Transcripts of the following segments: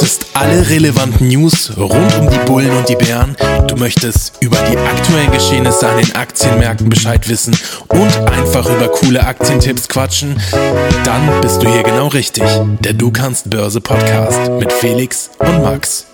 möchtest alle relevanten News rund um die Bullen und die Bären, du möchtest über die aktuellen Geschehnisse an den Aktienmärkten Bescheid wissen und einfach über coole Aktientipps quatschen, dann bist du hier genau richtig. Der Du kannst Börse Podcast mit Felix und Max.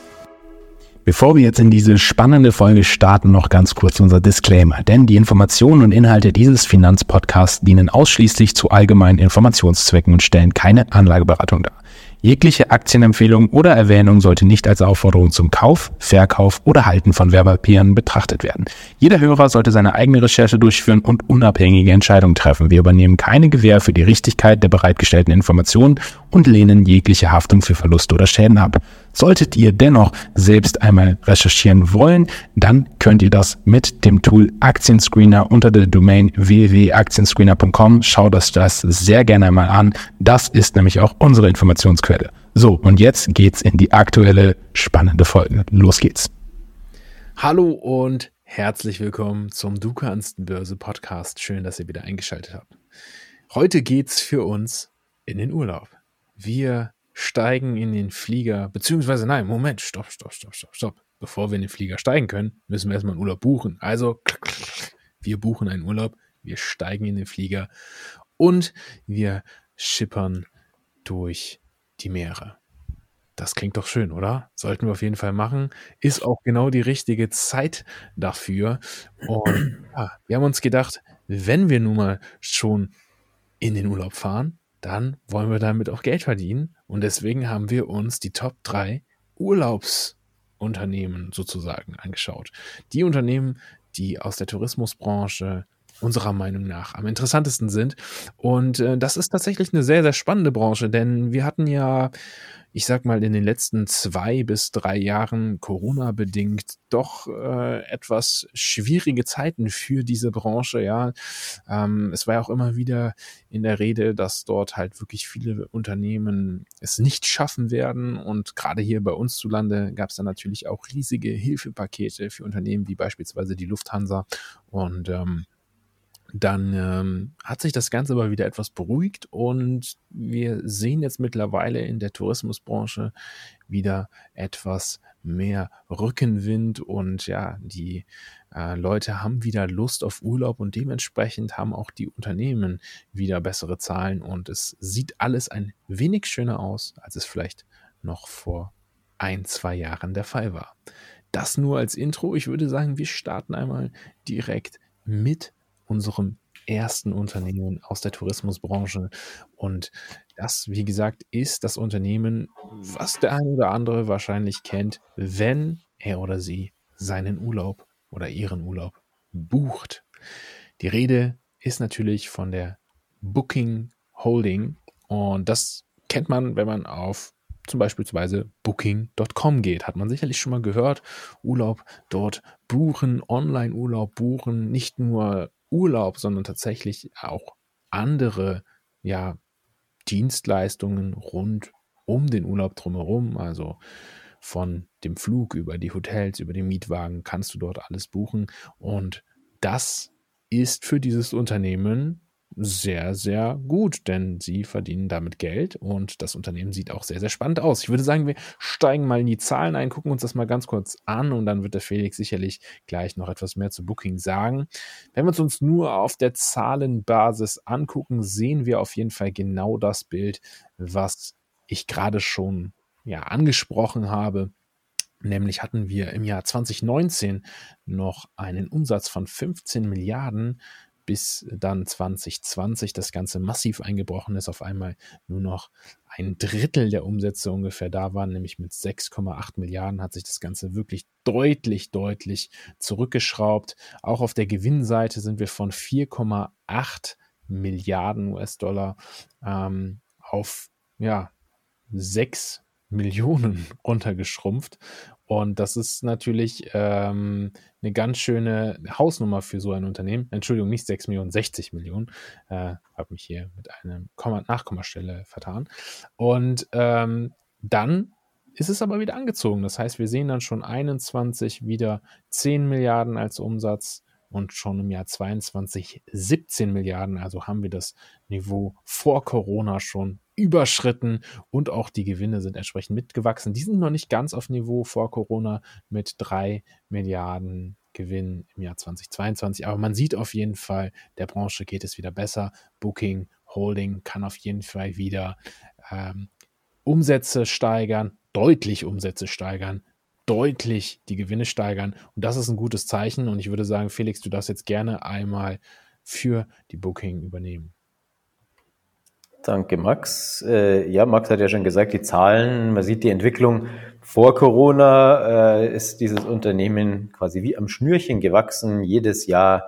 Bevor wir jetzt in diese spannende Folge starten, noch ganz kurz unser Disclaimer. Denn die Informationen und Inhalte dieses Finanzpodcasts dienen ausschließlich zu allgemeinen Informationszwecken und stellen keine Anlageberatung dar. Jegliche Aktienempfehlung oder Erwähnung sollte nicht als Aufforderung zum Kauf, Verkauf oder Halten von Werbepapieren betrachtet werden. Jeder Hörer sollte seine eigene Recherche durchführen und unabhängige Entscheidungen treffen. Wir übernehmen keine Gewähr für die Richtigkeit der bereitgestellten Informationen und lehnen jegliche Haftung für Verluste oder Schäden ab. Solltet ihr dennoch selbst einmal recherchieren wollen, dann könnt ihr das mit dem Tool Aktienscreener unter der Domain www.aktienscreener.com. Schaut euch das sehr gerne einmal an. Das ist nämlich auch unsere Informationsquelle. So, und jetzt geht's in die aktuelle spannende Folge. Los geht's. Hallo und herzlich willkommen zum Du kannst Börse Podcast. Schön, dass ihr wieder eingeschaltet habt. Heute geht's für uns in den Urlaub. Wir steigen in den Flieger, beziehungsweise nein, Moment, stopp, stopp, stopp, stopp, stopp. Bevor wir in den Flieger steigen können, müssen wir erstmal einen Urlaub buchen. Also, wir buchen einen Urlaub, wir steigen in den Flieger und wir schippern durch die Meere. Das klingt doch schön, oder? Sollten wir auf jeden Fall machen. Ist auch genau die richtige Zeit dafür. Und ja, wir haben uns gedacht, wenn wir nun mal schon in den Urlaub fahren, dann wollen wir damit auch Geld verdienen. Und deswegen haben wir uns die Top 3 Urlaubsunternehmen sozusagen angeschaut. Die Unternehmen, die aus der Tourismusbranche unserer Meinung nach am interessantesten sind. Und äh, das ist tatsächlich eine sehr, sehr spannende Branche, denn wir hatten ja ich sag mal, in den letzten zwei bis drei Jahren Corona-bedingt doch äh, etwas schwierige Zeiten für diese Branche. Ja, ähm, es war ja auch immer wieder in der Rede, dass dort halt wirklich viele Unternehmen es nicht schaffen werden. Und gerade hier bei uns zu Lande gab es dann natürlich auch riesige Hilfepakete für Unternehmen wie beispielsweise die Lufthansa und ähm, dann ähm, hat sich das Ganze aber wieder etwas beruhigt und wir sehen jetzt mittlerweile in der Tourismusbranche wieder etwas mehr Rückenwind und ja, die äh, Leute haben wieder Lust auf Urlaub und dementsprechend haben auch die Unternehmen wieder bessere Zahlen und es sieht alles ein wenig schöner aus, als es vielleicht noch vor ein, zwei Jahren der Fall war. Das nur als Intro. Ich würde sagen, wir starten einmal direkt mit unserem ersten Unternehmen aus der Tourismusbranche. Und das, wie gesagt, ist das Unternehmen, was der eine oder andere wahrscheinlich kennt, wenn er oder sie seinen Urlaub oder ihren Urlaub bucht. Die Rede ist natürlich von der Booking Holding und das kennt man, wenn man auf zum Beispiel booking.com geht. Hat man sicherlich schon mal gehört. Urlaub dort buchen, Online-Urlaub buchen, nicht nur Urlaub, sondern tatsächlich auch andere ja, Dienstleistungen rund um den Urlaub drumherum. Also von dem Flug über die Hotels, über den Mietwagen kannst du dort alles buchen. Und das ist für dieses Unternehmen sehr, sehr gut, denn sie verdienen damit Geld und das Unternehmen sieht auch sehr, sehr spannend aus. Ich würde sagen, wir steigen mal in die Zahlen ein, gucken uns das mal ganz kurz an und dann wird der Felix sicherlich gleich noch etwas mehr zu Booking sagen. Wenn wir es uns nur auf der Zahlenbasis angucken, sehen wir auf jeden Fall genau das Bild, was ich gerade schon ja, angesprochen habe. Nämlich hatten wir im Jahr 2019 noch einen Umsatz von 15 Milliarden bis dann 2020 das Ganze massiv eingebrochen ist, auf einmal nur noch ein Drittel der Umsätze ungefähr da waren, nämlich mit 6,8 Milliarden hat sich das Ganze wirklich deutlich, deutlich zurückgeschraubt. Auch auf der Gewinnseite sind wir von 4,8 Milliarden US-Dollar ähm, auf ja, 6 Millionen runtergeschrumpft. Und das ist natürlich ähm, eine ganz schöne Hausnummer für so ein Unternehmen. Entschuldigung, nicht 6 Millionen, 60 Millionen. Äh, Habe mich hier mit einem Komma Nachkommastelle vertan. Und ähm, dann ist es aber wieder angezogen. Das heißt, wir sehen dann schon 21 wieder 10 Milliarden als Umsatz und schon im Jahr 22 17 Milliarden. Also haben wir das Niveau vor Corona schon überschritten und auch die Gewinne sind entsprechend mitgewachsen. Die sind noch nicht ganz auf Niveau vor Corona mit drei Milliarden Gewinn im Jahr 2022. Aber man sieht auf jeden Fall, der Branche geht es wieder besser. Booking, Holding kann auf jeden Fall wieder ähm, Umsätze steigern, deutlich Umsätze steigern, deutlich die Gewinne steigern. Und das ist ein gutes Zeichen. Und ich würde sagen, Felix, du darfst jetzt gerne einmal für die Booking übernehmen. Danke, Max. Äh, ja, Max hat ja schon gesagt, die Zahlen, man sieht die Entwicklung vor Corona, äh, ist dieses Unternehmen quasi wie am Schnürchen gewachsen. Jedes Jahr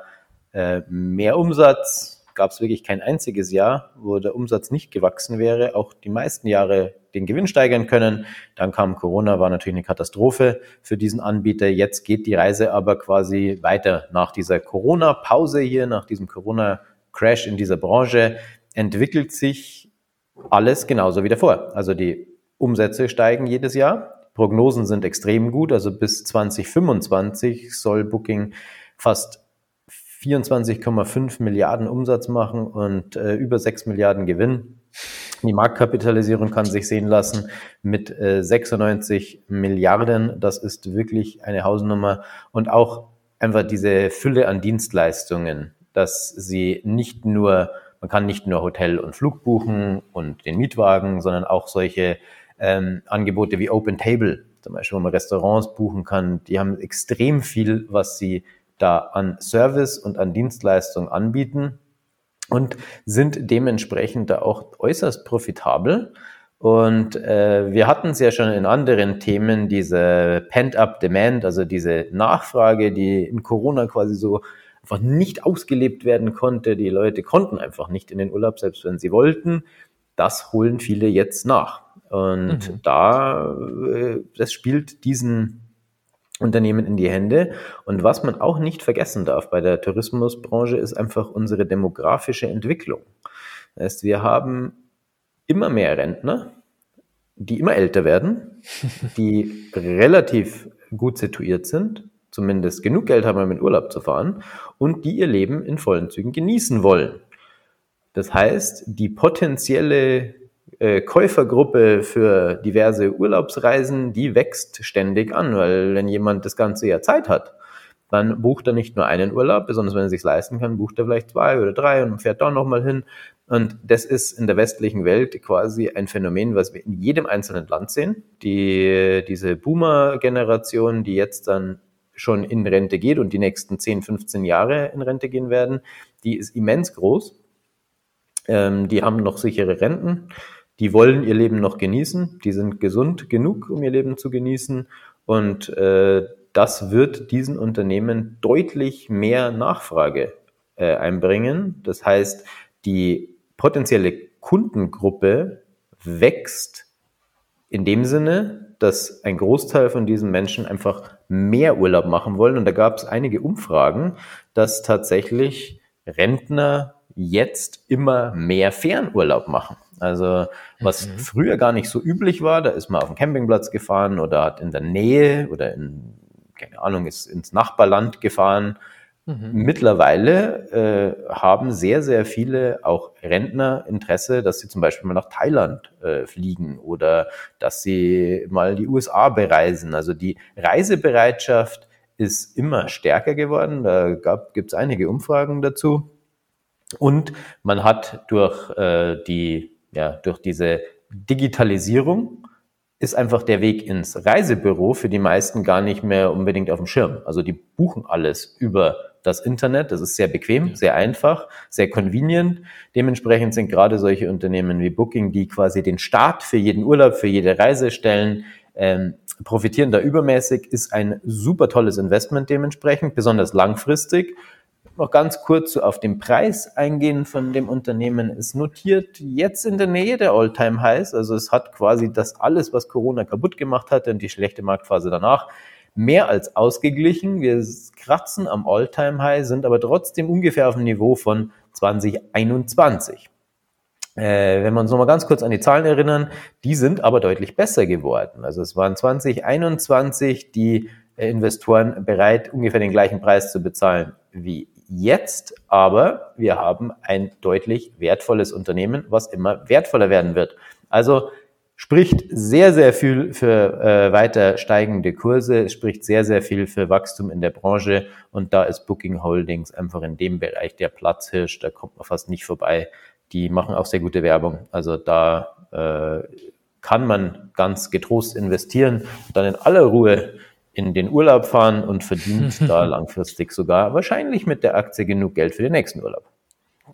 äh, mehr Umsatz. Gab es wirklich kein einziges Jahr, wo der Umsatz nicht gewachsen wäre. Auch die meisten Jahre den Gewinn steigern können. Dann kam Corona, war natürlich eine Katastrophe für diesen Anbieter. Jetzt geht die Reise aber quasi weiter nach dieser Corona-Pause hier, nach diesem Corona-Crash in dieser Branche entwickelt sich alles genauso wie davor. Also die Umsätze steigen jedes Jahr. Prognosen sind extrem gut. Also bis 2025 soll Booking fast 24,5 Milliarden Umsatz machen und äh, über 6 Milliarden Gewinn. Die Marktkapitalisierung kann sich sehen lassen mit äh, 96 Milliarden. Das ist wirklich eine Hausnummer. Und auch einfach diese Fülle an Dienstleistungen, dass sie nicht nur man kann nicht nur Hotel und Flug buchen und den Mietwagen, sondern auch solche ähm, Angebote wie Open Table, zum Beispiel, wo man Restaurants buchen kann. Die haben extrem viel, was sie da an Service und an Dienstleistung anbieten und sind dementsprechend da auch äußerst profitabel. Und äh, wir hatten es ja schon in anderen Themen, diese Pent-up Demand, also diese Nachfrage, die in Corona quasi so einfach nicht ausgelebt werden konnte. Die Leute konnten einfach nicht in den Urlaub, selbst wenn sie wollten. Das holen viele jetzt nach. Und mhm. da, äh, das spielt diesen Unternehmen in die Hände. Und was man auch nicht vergessen darf bei der Tourismusbranche, ist einfach unsere demografische Entwicklung. Das heißt, wir haben immer mehr Rentner, die immer älter werden, die relativ gut situiert sind, zumindest genug Geld haben, um in Urlaub zu fahren und die ihr Leben in vollen Zügen genießen wollen. Das heißt, die potenzielle äh, Käufergruppe für diverse Urlaubsreisen, die wächst ständig an, weil wenn jemand das ganze Jahr Zeit hat, dann bucht er nicht nur einen Urlaub, besonders wenn er sich leisten kann, bucht er vielleicht zwei oder drei und fährt da nochmal hin. Und das ist in der westlichen Welt quasi ein Phänomen, was wir in jedem einzelnen Land sehen. Die, diese Boomer-Generation, die jetzt dann schon in Rente geht und die nächsten 10, 15 Jahre in Rente gehen werden, die ist immens groß. Ähm, die haben noch sichere Renten, die wollen ihr Leben noch genießen, die sind gesund genug, um ihr Leben zu genießen und äh, das wird diesen Unternehmen deutlich mehr Nachfrage äh, einbringen. Das heißt, die potenzielle Kundengruppe wächst in dem Sinne, dass ein Großteil von diesen Menschen einfach mehr Urlaub machen wollen. Und da gab es einige Umfragen, dass tatsächlich Rentner jetzt immer mehr Fernurlaub machen. Also was mhm. früher gar nicht so üblich war, da ist man auf den Campingplatz gefahren oder hat in der Nähe oder in, keine Ahnung, ist ins Nachbarland gefahren Mhm. Mittlerweile äh, haben sehr, sehr viele auch Rentner Interesse, dass sie zum Beispiel mal nach Thailand äh, fliegen oder dass sie mal die USA bereisen. Also die Reisebereitschaft ist immer stärker geworden. Da gibt es einige Umfragen dazu. Und man hat durch äh, die, ja, durch diese Digitalisierung ist einfach der Weg ins Reisebüro für die meisten gar nicht mehr unbedingt auf dem Schirm. Also die buchen alles über das Internet. Das ist sehr bequem, sehr einfach, sehr convenient. Dementsprechend sind gerade solche Unternehmen wie Booking, die quasi den Start für jeden Urlaub, für jede Reise stellen, ähm, profitieren da übermäßig, ist ein super tolles Investment dementsprechend, besonders langfristig. Noch ganz kurz auf den Preis eingehen von dem Unternehmen. Es notiert jetzt in der Nähe der Alltime highs Also es hat quasi das alles, was Corona kaputt gemacht hat und die schlechte Marktphase danach, mehr als ausgeglichen. Wir kratzen am All-Time-High, sind aber trotzdem ungefähr auf dem Niveau von 2021. Äh, wenn wir uns nochmal ganz kurz an die Zahlen erinnern, die sind aber deutlich besser geworden. Also es waren 2021 die Investoren bereit, ungefähr den gleichen Preis zu bezahlen wie jetzt, aber wir haben ein deutlich wertvolles Unternehmen, was immer wertvoller werden wird. Also spricht sehr, sehr viel für äh, weiter steigende Kurse, es spricht sehr, sehr viel für Wachstum in der Branche und da ist Booking Holdings einfach in dem Bereich der Platzhirsch, da kommt man fast nicht vorbei. Die machen auch sehr gute Werbung. Also da äh, kann man ganz getrost investieren, dann in aller Ruhe in den Urlaub fahren und verdient da langfristig sogar wahrscheinlich mit der Aktie genug Geld für den nächsten Urlaub.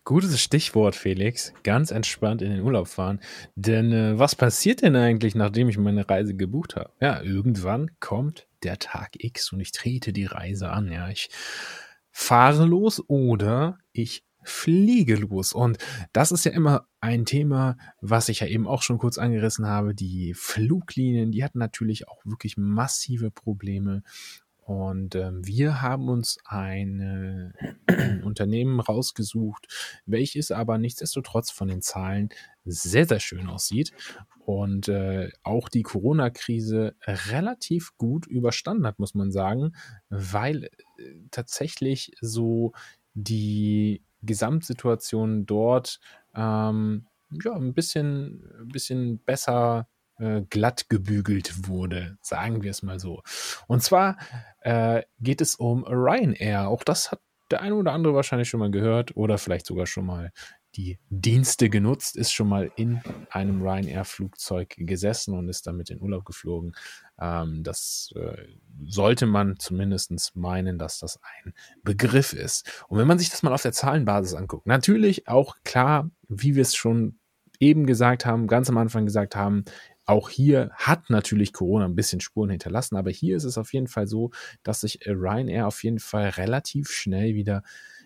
Gutes Stichwort, Felix. Ganz entspannt in den Urlaub fahren. Denn äh, was passiert denn eigentlich, nachdem ich meine Reise gebucht habe? Ja, irgendwann kommt der Tag X und ich trete die Reise an. Ja, ich fahre los oder ich fliege los. Und das ist ja immer ein Thema, was ich ja eben auch schon kurz angerissen habe. Die Fluglinien, die hatten natürlich auch wirklich massive Probleme. Und ähm, wir haben uns eine, ein Unternehmen rausgesucht, welches aber nichtsdestotrotz von den Zahlen sehr, sehr schön aussieht und äh, auch die Corona-Krise relativ gut überstanden hat, muss man sagen, weil äh, tatsächlich so die Gesamtsituation dort ähm, ja, ein bisschen, bisschen besser äh, glatt gebügelt wurde, sagen wir es mal so. Und zwar äh, geht es um Ryanair. Auch das hat der eine oder andere wahrscheinlich schon mal gehört oder vielleicht sogar schon mal die Dienste genutzt, ist schon mal in einem Ryanair-Flugzeug gesessen und ist damit in Urlaub geflogen. Ähm, das äh, sollte man zumindest meinen, dass das ein Begriff ist. Und wenn man sich das mal auf der Zahlenbasis anguckt, natürlich auch klar, wie wir es schon eben gesagt haben, ganz am Anfang gesagt haben, auch hier hat natürlich Corona ein bisschen Spuren hinterlassen, aber hier ist es auf jeden Fall so, dass sich Ryanair auf jeden Fall relativ schnell wieder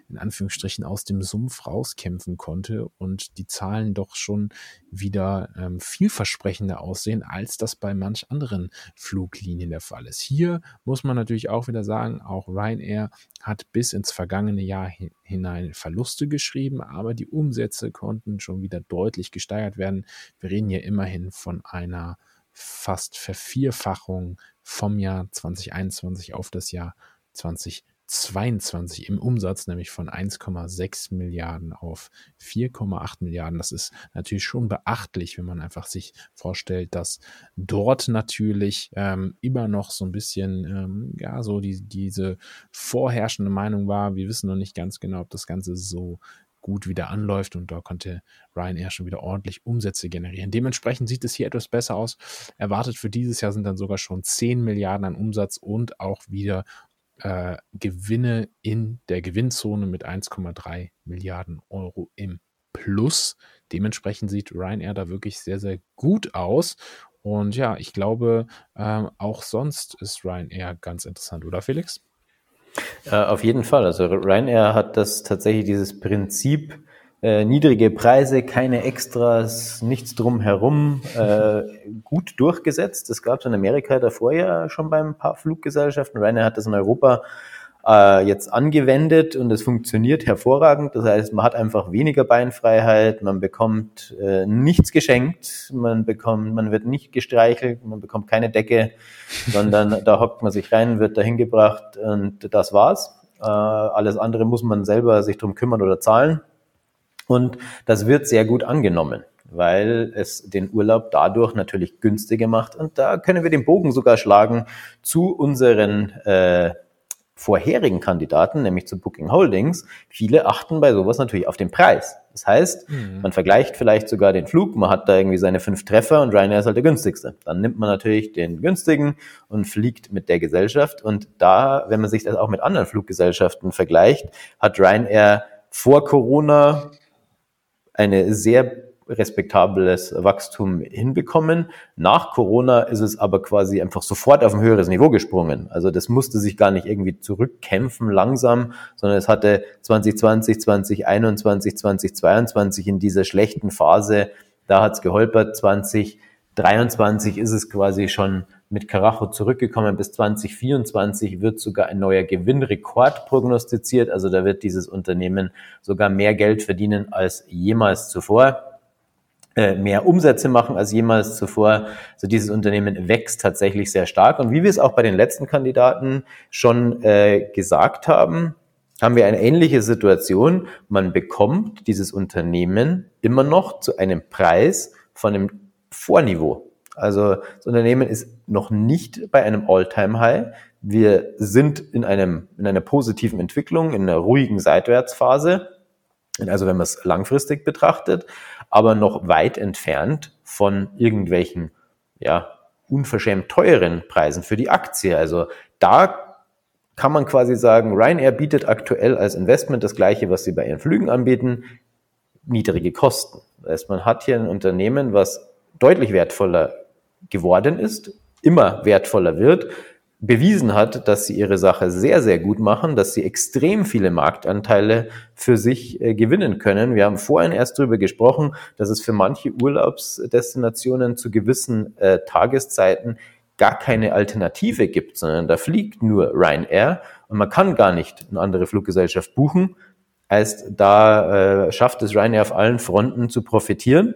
in Anführungsstrichen aus dem Sumpf rauskämpfen konnte und die Zahlen doch schon wieder ähm, vielversprechender aussehen, als das bei manch anderen Fluglinien der Fall ist. Hier muss man natürlich auch wieder sagen, auch Ryanair hat bis ins vergangene Jahr hinein Verluste geschrieben, aber die Umsätze konnten schon wieder deutlich gesteigert werden. Wir reden hier immerhin von einer fast Vervierfachung vom Jahr 2021 auf das Jahr 2020. 22 im Umsatz, nämlich von 1,6 Milliarden auf 4,8 Milliarden. Das ist natürlich schon beachtlich, wenn man einfach sich vorstellt, dass dort natürlich ähm, immer noch so ein bisschen, ähm, ja, so die, diese vorherrschende Meinung war. Wir wissen noch nicht ganz genau, ob das Ganze so gut wieder anläuft und da konnte Ryanair schon wieder ordentlich Umsätze generieren. Dementsprechend sieht es hier etwas besser aus. Erwartet für dieses Jahr sind dann sogar schon 10 Milliarden an Umsatz und auch wieder äh, Gewinne in der Gewinnzone mit 1,3 Milliarden Euro im Plus. Dementsprechend sieht Ryanair da wirklich sehr, sehr gut aus. Und ja, ich glaube, ähm, auch sonst ist Ryanair ganz interessant, oder Felix? Äh, auf jeden Fall. Also Ryanair hat das tatsächlich dieses Prinzip äh, niedrige Preise, keine Extras, nichts drumherum, äh, gut durchgesetzt. Das gab es in Amerika davor ja schon bei ein paar Fluggesellschaften. Ryanair hat das in Europa äh, jetzt angewendet und es funktioniert hervorragend. Das heißt, man hat einfach weniger Beinfreiheit, man bekommt äh, nichts geschenkt, man bekommt, man wird nicht gestreichelt, man bekommt keine Decke, sondern da hockt man sich rein, wird dahin gebracht und das war's. Äh, alles andere muss man selber sich drum kümmern oder zahlen. Und das wird sehr gut angenommen, weil es den Urlaub dadurch natürlich günstiger macht. Und da können wir den Bogen sogar schlagen zu unseren äh, vorherigen Kandidaten, nämlich zu Booking Holdings. Viele achten bei sowas natürlich auf den Preis. Das heißt, mhm. man vergleicht vielleicht sogar den Flug, man hat da irgendwie seine fünf Treffer und Ryanair ist halt der günstigste. Dann nimmt man natürlich den günstigen und fliegt mit der Gesellschaft. Und da, wenn man sich das auch mit anderen Fluggesellschaften vergleicht, hat Ryanair vor Corona eine sehr respektables Wachstum hinbekommen. Nach Corona ist es aber quasi einfach sofort auf ein höheres Niveau gesprungen. Also das musste sich gar nicht irgendwie zurückkämpfen langsam, sondern es hatte 2020, 2021, 2022 in dieser schlechten Phase, da hat's geholpert. 2023 ist es quasi schon mit Carajo zurückgekommen. Bis 2024 wird sogar ein neuer Gewinnrekord prognostiziert. Also da wird dieses Unternehmen sogar mehr Geld verdienen als jemals zuvor. äh, mehr Umsätze machen als jemals zuvor. Also dieses Unternehmen wächst tatsächlich sehr stark. Und wie wir es auch bei den letzten Kandidaten schon äh, gesagt haben, haben wir eine ähnliche Situation. Man bekommt dieses Unternehmen immer noch zu einem Preis von einem Vorniveau. Also das Unternehmen ist noch nicht bei einem All-Time-High. Wir sind in, einem, in einer positiven Entwicklung, in einer ruhigen Seitwärtsphase. Also wenn man es langfristig betrachtet, aber noch weit entfernt von irgendwelchen, ja, unverschämt teuren Preisen für die Aktie. Also da kann man quasi sagen, Ryanair bietet aktuell als Investment das gleiche, was sie bei ihren Flügen anbieten, niedrige Kosten. Das heißt, man hat hier ein Unternehmen, was deutlich wertvoller geworden ist, immer wertvoller wird, bewiesen hat, dass sie ihre Sache sehr, sehr gut machen, dass sie extrem viele Marktanteile für sich äh, gewinnen können. Wir haben vorhin erst darüber gesprochen, dass es für manche Urlaubsdestinationen zu gewissen äh, Tageszeiten gar keine Alternative gibt, sondern da fliegt nur Ryanair und man kann gar nicht eine andere Fluggesellschaft buchen. Heißt, da äh, schafft es Ryanair auf allen Fronten zu profitieren.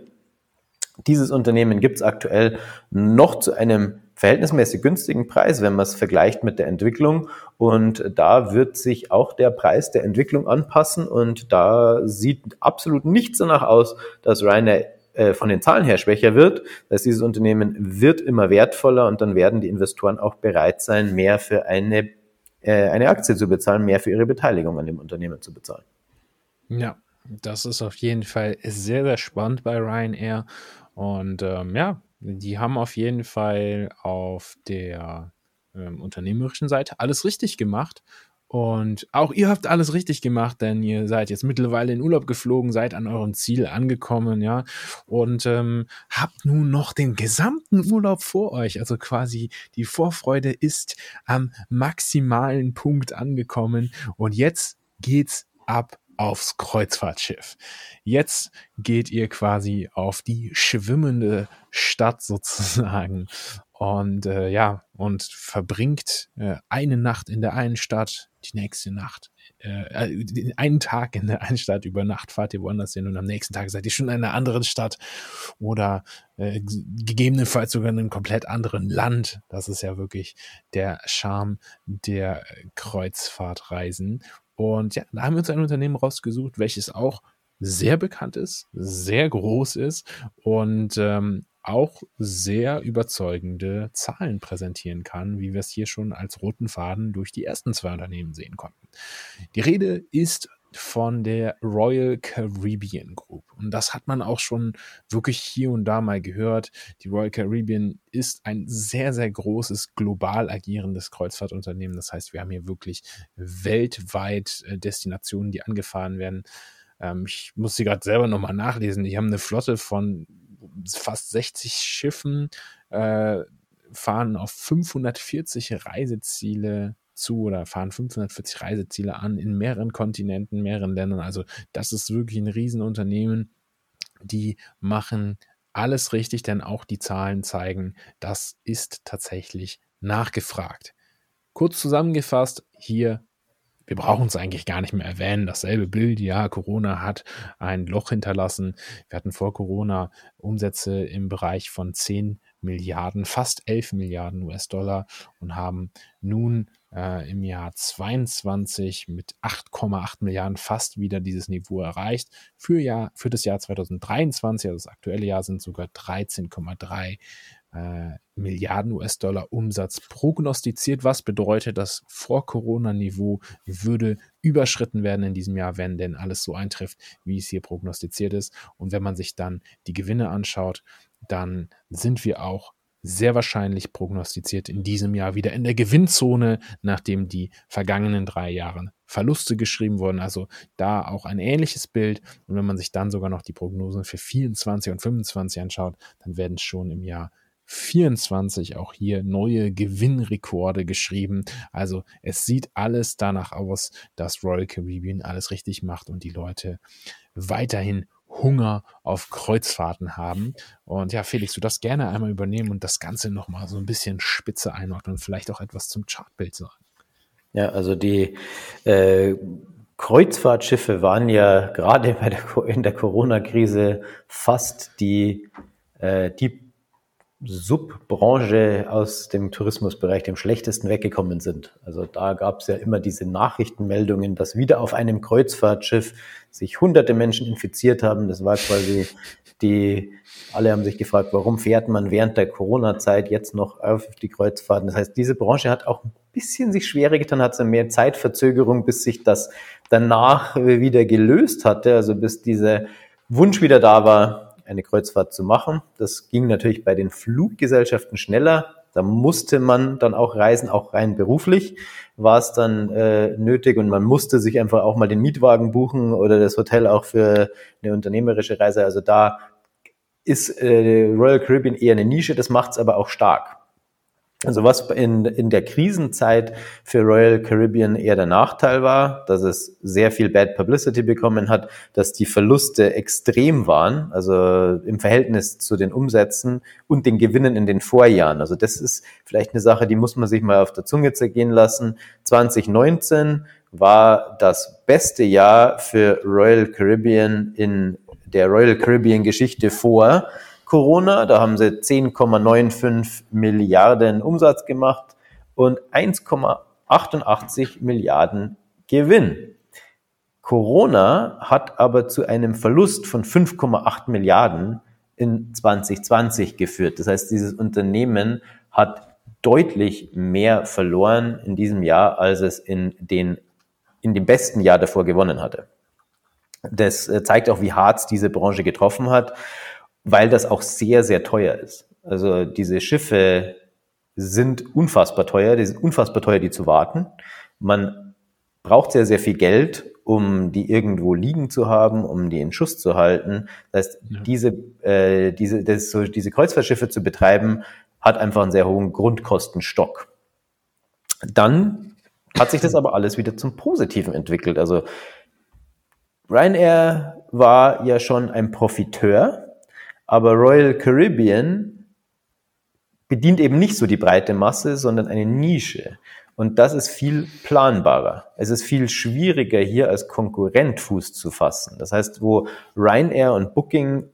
Dieses Unternehmen gibt es aktuell noch zu einem verhältnismäßig günstigen Preis, wenn man es vergleicht mit der Entwicklung. Und da wird sich auch der Preis der Entwicklung anpassen. Und da sieht absolut nichts danach aus, dass Ryanair äh, von den Zahlen her schwächer wird. Das heißt, dieses Unternehmen wird immer wertvoller und dann werden die Investoren auch bereit sein, mehr für eine, äh, eine Aktie zu bezahlen, mehr für ihre Beteiligung an dem Unternehmen zu bezahlen. Ja, das ist auf jeden Fall sehr, sehr spannend bei Ryanair. Und ähm, ja, die haben auf jeden Fall auf der ähm, unternehmerischen Seite alles richtig gemacht. Und auch ihr habt alles richtig gemacht, denn ihr seid jetzt mittlerweile in Urlaub geflogen, seid an eurem Ziel angekommen, ja, und ähm, habt nun noch den gesamten Urlaub vor euch. Also quasi die Vorfreude ist am maximalen Punkt angekommen. Und jetzt geht's ab aufs Kreuzfahrtschiff. Jetzt geht ihr quasi auf die schwimmende Stadt sozusagen und äh, ja, und verbringt äh, eine Nacht in der einen Stadt, die nächste Nacht, äh, äh einen Tag in der einen Stadt, über Nacht fahrt ihr woanders hin und am nächsten Tag seid ihr schon in einer anderen Stadt oder äh, gegebenenfalls sogar in einem komplett anderen Land. Das ist ja wirklich der Charme der Kreuzfahrtreisen. Und ja, da haben wir uns ein Unternehmen rausgesucht, welches auch sehr bekannt ist, sehr groß ist und ähm, auch sehr überzeugende Zahlen präsentieren kann, wie wir es hier schon als roten Faden durch die ersten zwei Unternehmen sehen konnten. Die Rede ist von der Royal Caribbean Group. Und das hat man auch schon wirklich hier und da mal gehört. Die Royal Caribbean ist ein sehr, sehr großes, global agierendes Kreuzfahrtunternehmen. Das heißt, wir haben hier wirklich weltweit äh, Destinationen, die angefahren werden. Ähm, ich muss sie gerade selber nochmal nachlesen. Die haben eine Flotte von fast 60 Schiffen, äh, fahren auf 540 Reiseziele zu oder fahren 540 Reiseziele an in mehreren Kontinenten, mehreren Ländern. Also das ist wirklich ein Riesenunternehmen. Die machen alles richtig, denn auch die Zahlen zeigen, das ist tatsächlich nachgefragt. Kurz zusammengefasst, hier, wir brauchen es eigentlich gar nicht mehr erwähnen, dasselbe Bild, ja, Corona hat ein Loch hinterlassen. Wir hatten vor Corona Umsätze im Bereich von 10 Milliarden, fast 11 Milliarden US-Dollar und haben nun äh, im Jahr 22 mit 8,8 Milliarden fast wieder dieses Niveau erreicht. Für, Jahr, für das Jahr 2023, also das aktuelle Jahr, sind sogar 13,3 äh, Milliarden US-Dollar Umsatz prognostiziert, was bedeutet, das Vor-Corona-Niveau würde überschritten werden in diesem Jahr, wenn denn alles so eintrifft, wie es hier prognostiziert ist. Und wenn man sich dann die Gewinne anschaut, dann sind wir auch sehr wahrscheinlich prognostiziert in diesem Jahr wieder in der Gewinnzone, nachdem die vergangenen drei Jahre Verluste geschrieben wurden. Also da auch ein ähnliches Bild. Und wenn man sich dann sogar noch die Prognosen für 24 und 25 anschaut, dann werden schon im Jahr 24 auch hier neue Gewinnrekorde geschrieben. Also es sieht alles danach aus, dass Royal Caribbean alles richtig macht und die Leute weiterhin Hunger auf Kreuzfahrten haben. Und ja, Felix, du das gerne einmal übernehmen und das Ganze nochmal so ein bisschen spitze einordnen und vielleicht auch etwas zum Chartbild sagen. Ja, also die äh, Kreuzfahrtschiffe waren ja gerade der, in der Corona-Krise fast die, äh, die Subbranche aus dem Tourismusbereich dem schlechtesten weggekommen sind. Also da gab es ja immer diese Nachrichtenmeldungen, dass wieder auf einem Kreuzfahrtschiff sich hunderte Menschen infiziert haben. Das war quasi die, alle haben sich gefragt, warum fährt man während der Corona-Zeit jetzt noch auf die Kreuzfahrten? Das heißt, diese Branche hat auch ein bisschen sich schwerer getan, hat so mehr Zeitverzögerung, bis sich das danach wieder gelöst hatte, also bis dieser Wunsch wieder da war, eine Kreuzfahrt zu machen. Das ging natürlich bei den Fluggesellschaften schneller. Da musste man dann auch reisen, auch rein beruflich war es dann äh, nötig und man musste sich einfach auch mal den Mietwagen buchen oder das Hotel auch für eine unternehmerische Reise. Also da ist äh, Royal Caribbean eher eine Nische, das macht es aber auch stark. Also was in, in der Krisenzeit für Royal Caribbean eher der Nachteil war, dass es sehr viel Bad Publicity bekommen hat, dass die Verluste extrem waren, also im Verhältnis zu den Umsätzen und den Gewinnen in den Vorjahren. Also das ist vielleicht eine Sache, die muss man sich mal auf der Zunge zergehen lassen. 2019 war das beste Jahr für Royal Caribbean in der Royal Caribbean Geschichte vor. Corona. Da haben sie 10,95 Milliarden Umsatz gemacht und 1,88 Milliarden Gewinn. Corona hat aber zu einem Verlust von 5,8 Milliarden in 2020 geführt. Das heißt, dieses Unternehmen hat deutlich mehr verloren in diesem Jahr, als es in, den, in dem besten Jahr davor gewonnen hatte. Das äh, zeigt auch, wie hart es diese Branche getroffen hat weil das auch sehr, sehr teuer ist. Also diese Schiffe sind unfassbar teuer, die sind unfassbar teuer, die zu warten. Man braucht sehr, sehr viel Geld, um die irgendwo liegen zu haben, um die in Schuss zu halten. Das heißt, ja. diese, äh, diese, das so, diese Kreuzfahrtschiffe zu betreiben, hat einfach einen sehr hohen Grundkostenstock. Dann hat sich das aber alles wieder zum Positiven entwickelt. Also Ryanair war ja schon ein Profiteur aber Royal Caribbean bedient eben nicht so die breite Masse, sondern eine Nische. Und das ist viel planbarer. Es ist viel schwieriger, hier als Konkurrent Fuß zu fassen. Das heißt, wo Ryanair und Booking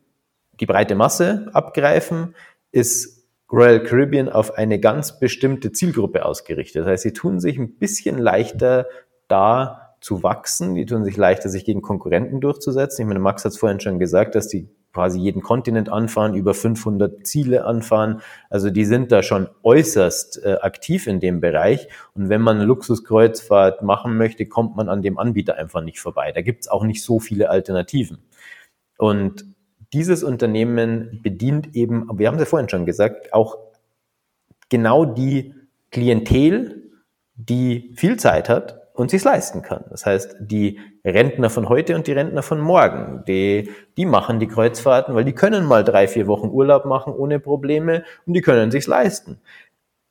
die breite Masse abgreifen, ist Royal Caribbean auf eine ganz bestimmte Zielgruppe ausgerichtet. Das heißt, sie tun sich ein bisschen leichter da zu wachsen, die tun sich leichter, sich gegen Konkurrenten durchzusetzen. Ich meine, Max hat es vorhin schon gesagt, dass die quasi jeden Kontinent anfahren, über 500 Ziele anfahren. Also die sind da schon äußerst äh, aktiv in dem Bereich. Und wenn man eine Luxuskreuzfahrt machen möchte, kommt man an dem Anbieter einfach nicht vorbei. Da gibt's auch nicht so viele Alternativen. Und dieses Unternehmen bedient eben, wir haben es ja vorhin schon gesagt, auch genau die Klientel, die viel Zeit hat und sich leisten kann. Das heißt, die Rentner von heute und die Rentner von morgen, die, die machen die Kreuzfahrten, weil die können mal drei, vier Wochen Urlaub machen ohne Probleme und die können sich's leisten.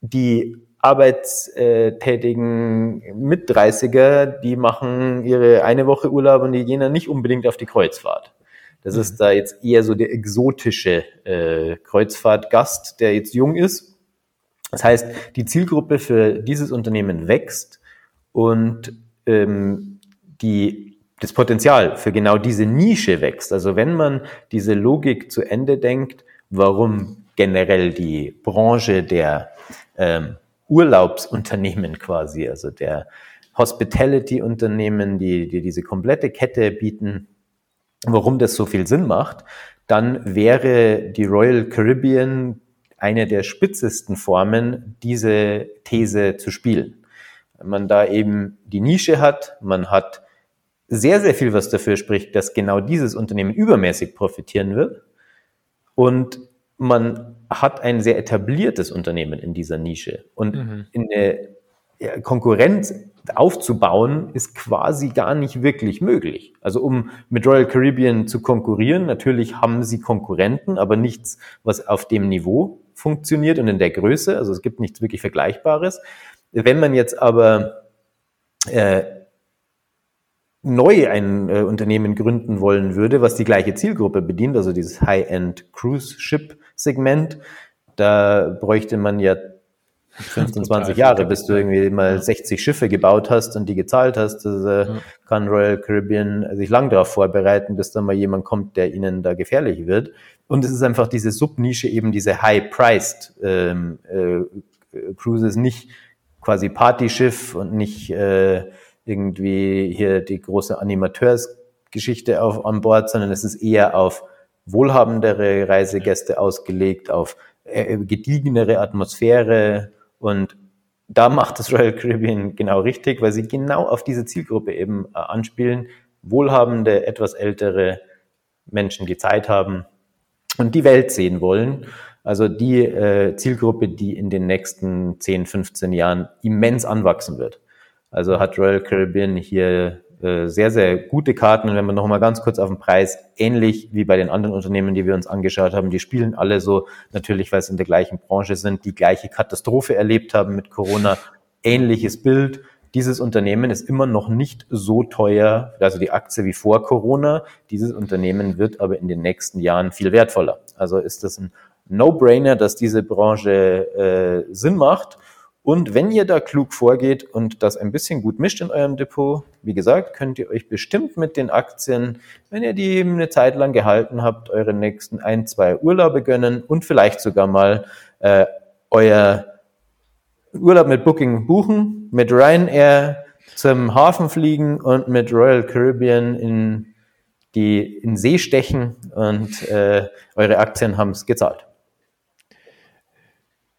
Die arbeitstätigen Mit-30er, die machen ihre eine Woche Urlaub und die gehen dann nicht unbedingt auf die Kreuzfahrt. Das mhm. ist da jetzt eher so der exotische äh, Kreuzfahrtgast, der jetzt jung ist. Das heißt, die Zielgruppe für dieses Unternehmen wächst und ähm, die, das Potenzial für genau diese Nische wächst. Also wenn man diese Logik zu Ende denkt, warum generell die Branche der ähm, Urlaubsunternehmen quasi, also der Hospitality-Unternehmen, die, die diese komplette Kette bieten, warum das so viel Sinn macht, dann wäre die Royal Caribbean eine der spitzesten Formen, diese These zu spielen man da eben die Nische hat, man hat sehr, sehr viel, was dafür spricht, dass genau dieses Unternehmen übermäßig profitieren wird. Und man hat ein sehr etabliertes Unternehmen in dieser Nische. Und mhm. eine Konkurrenz aufzubauen, ist quasi gar nicht wirklich möglich. Also um mit Royal Caribbean zu konkurrieren, natürlich haben sie Konkurrenten, aber nichts, was auf dem Niveau funktioniert und in der Größe. Also es gibt nichts wirklich Vergleichbares. Wenn man jetzt aber äh, neu ein äh, Unternehmen gründen wollen würde, was die gleiche Zielgruppe bedient, also dieses High-End Cruise Ship Segment, da bräuchte man ja 15, 20 Jahre, bis du irgendwie mal 60 Schiffe gebaut hast und die gezahlt hast. Das äh, kann Royal Caribbean sich lang darauf vorbereiten, bis dann mal jemand kommt, der ihnen da gefährlich wird. Und es ist einfach diese Subnische, eben diese High-Priced ähm, äh, Cruises, nicht quasi Partyschiff und nicht äh, irgendwie hier die große Animateursgeschichte auf, an Bord, sondern es ist eher auf wohlhabendere Reisegäste ausgelegt, auf äh, gediegenere Atmosphäre und da macht das Royal Caribbean genau richtig, weil sie genau auf diese Zielgruppe eben äh, anspielen. Wohlhabende, etwas ältere Menschen, die Zeit haben und die Welt sehen wollen. Also die äh, Zielgruppe, die in den nächsten 10, 15 Jahren immens anwachsen wird. Also hat Royal Caribbean hier äh, sehr, sehr gute Karten. Und wenn man noch mal ganz kurz auf den Preis, ähnlich wie bei den anderen Unternehmen, die wir uns angeschaut haben, die spielen alle so, natürlich, weil sie in der gleichen Branche sind, die gleiche Katastrophe erlebt haben mit Corona, ähnliches Bild. Dieses Unternehmen ist immer noch nicht so teuer, also die Aktie wie vor Corona. Dieses Unternehmen wird aber in den nächsten Jahren viel wertvoller. Also ist das ein No-Brainer, dass diese Branche äh, Sinn macht. Und wenn ihr da klug vorgeht und das ein bisschen gut mischt in eurem Depot, wie gesagt, könnt ihr euch bestimmt mit den Aktien, wenn ihr die eine Zeit lang gehalten habt, eure nächsten ein, zwei Urlaube gönnen und vielleicht sogar mal äh, euer Urlaub mit Booking buchen, mit Ryanair zum Hafen fliegen und mit Royal Caribbean in die in See stechen und äh, eure Aktien haben es gezahlt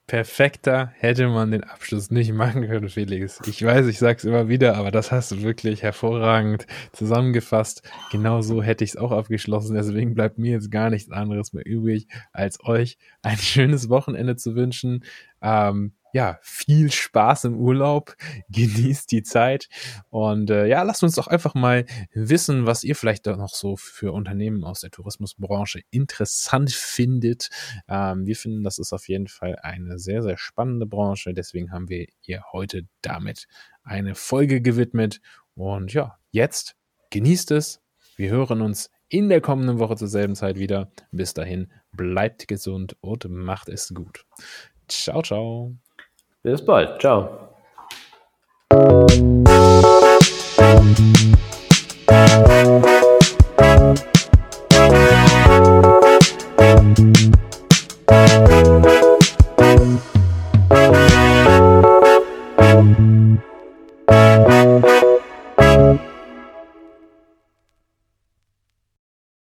perfekter hätte man den Abschluss nicht machen können, Felix. Ich weiß, ich sag's immer wieder, aber das hast du wirklich hervorragend zusammengefasst. Genau so hätte ich es auch abgeschlossen. Deswegen bleibt mir jetzt gar nichts anderes mehr übrig, als euch ein schönes Wochenende zu wünschen. Ähm, ja, viel Spaß im Urlaub, genießt die Zeit und äh, ja, lasst uns doch einfach mal wissen, was ihr vielleicht noch so für Unternehmen aus der Tourismusbranche interessant findet. Ähm, wir finden, das ist auf jeden Fall eine sehr, sehr spannende Branche, deswegen haben wir ihr heute damit eine Folge gewidmet und ja, jetzt genießt es. Wir hören uns in der kommenden Woche zur selben Zeit wieder. Bis dahin, bleibt gesund und macht es gut. Ciao, ciao. Bis bald. Ciao.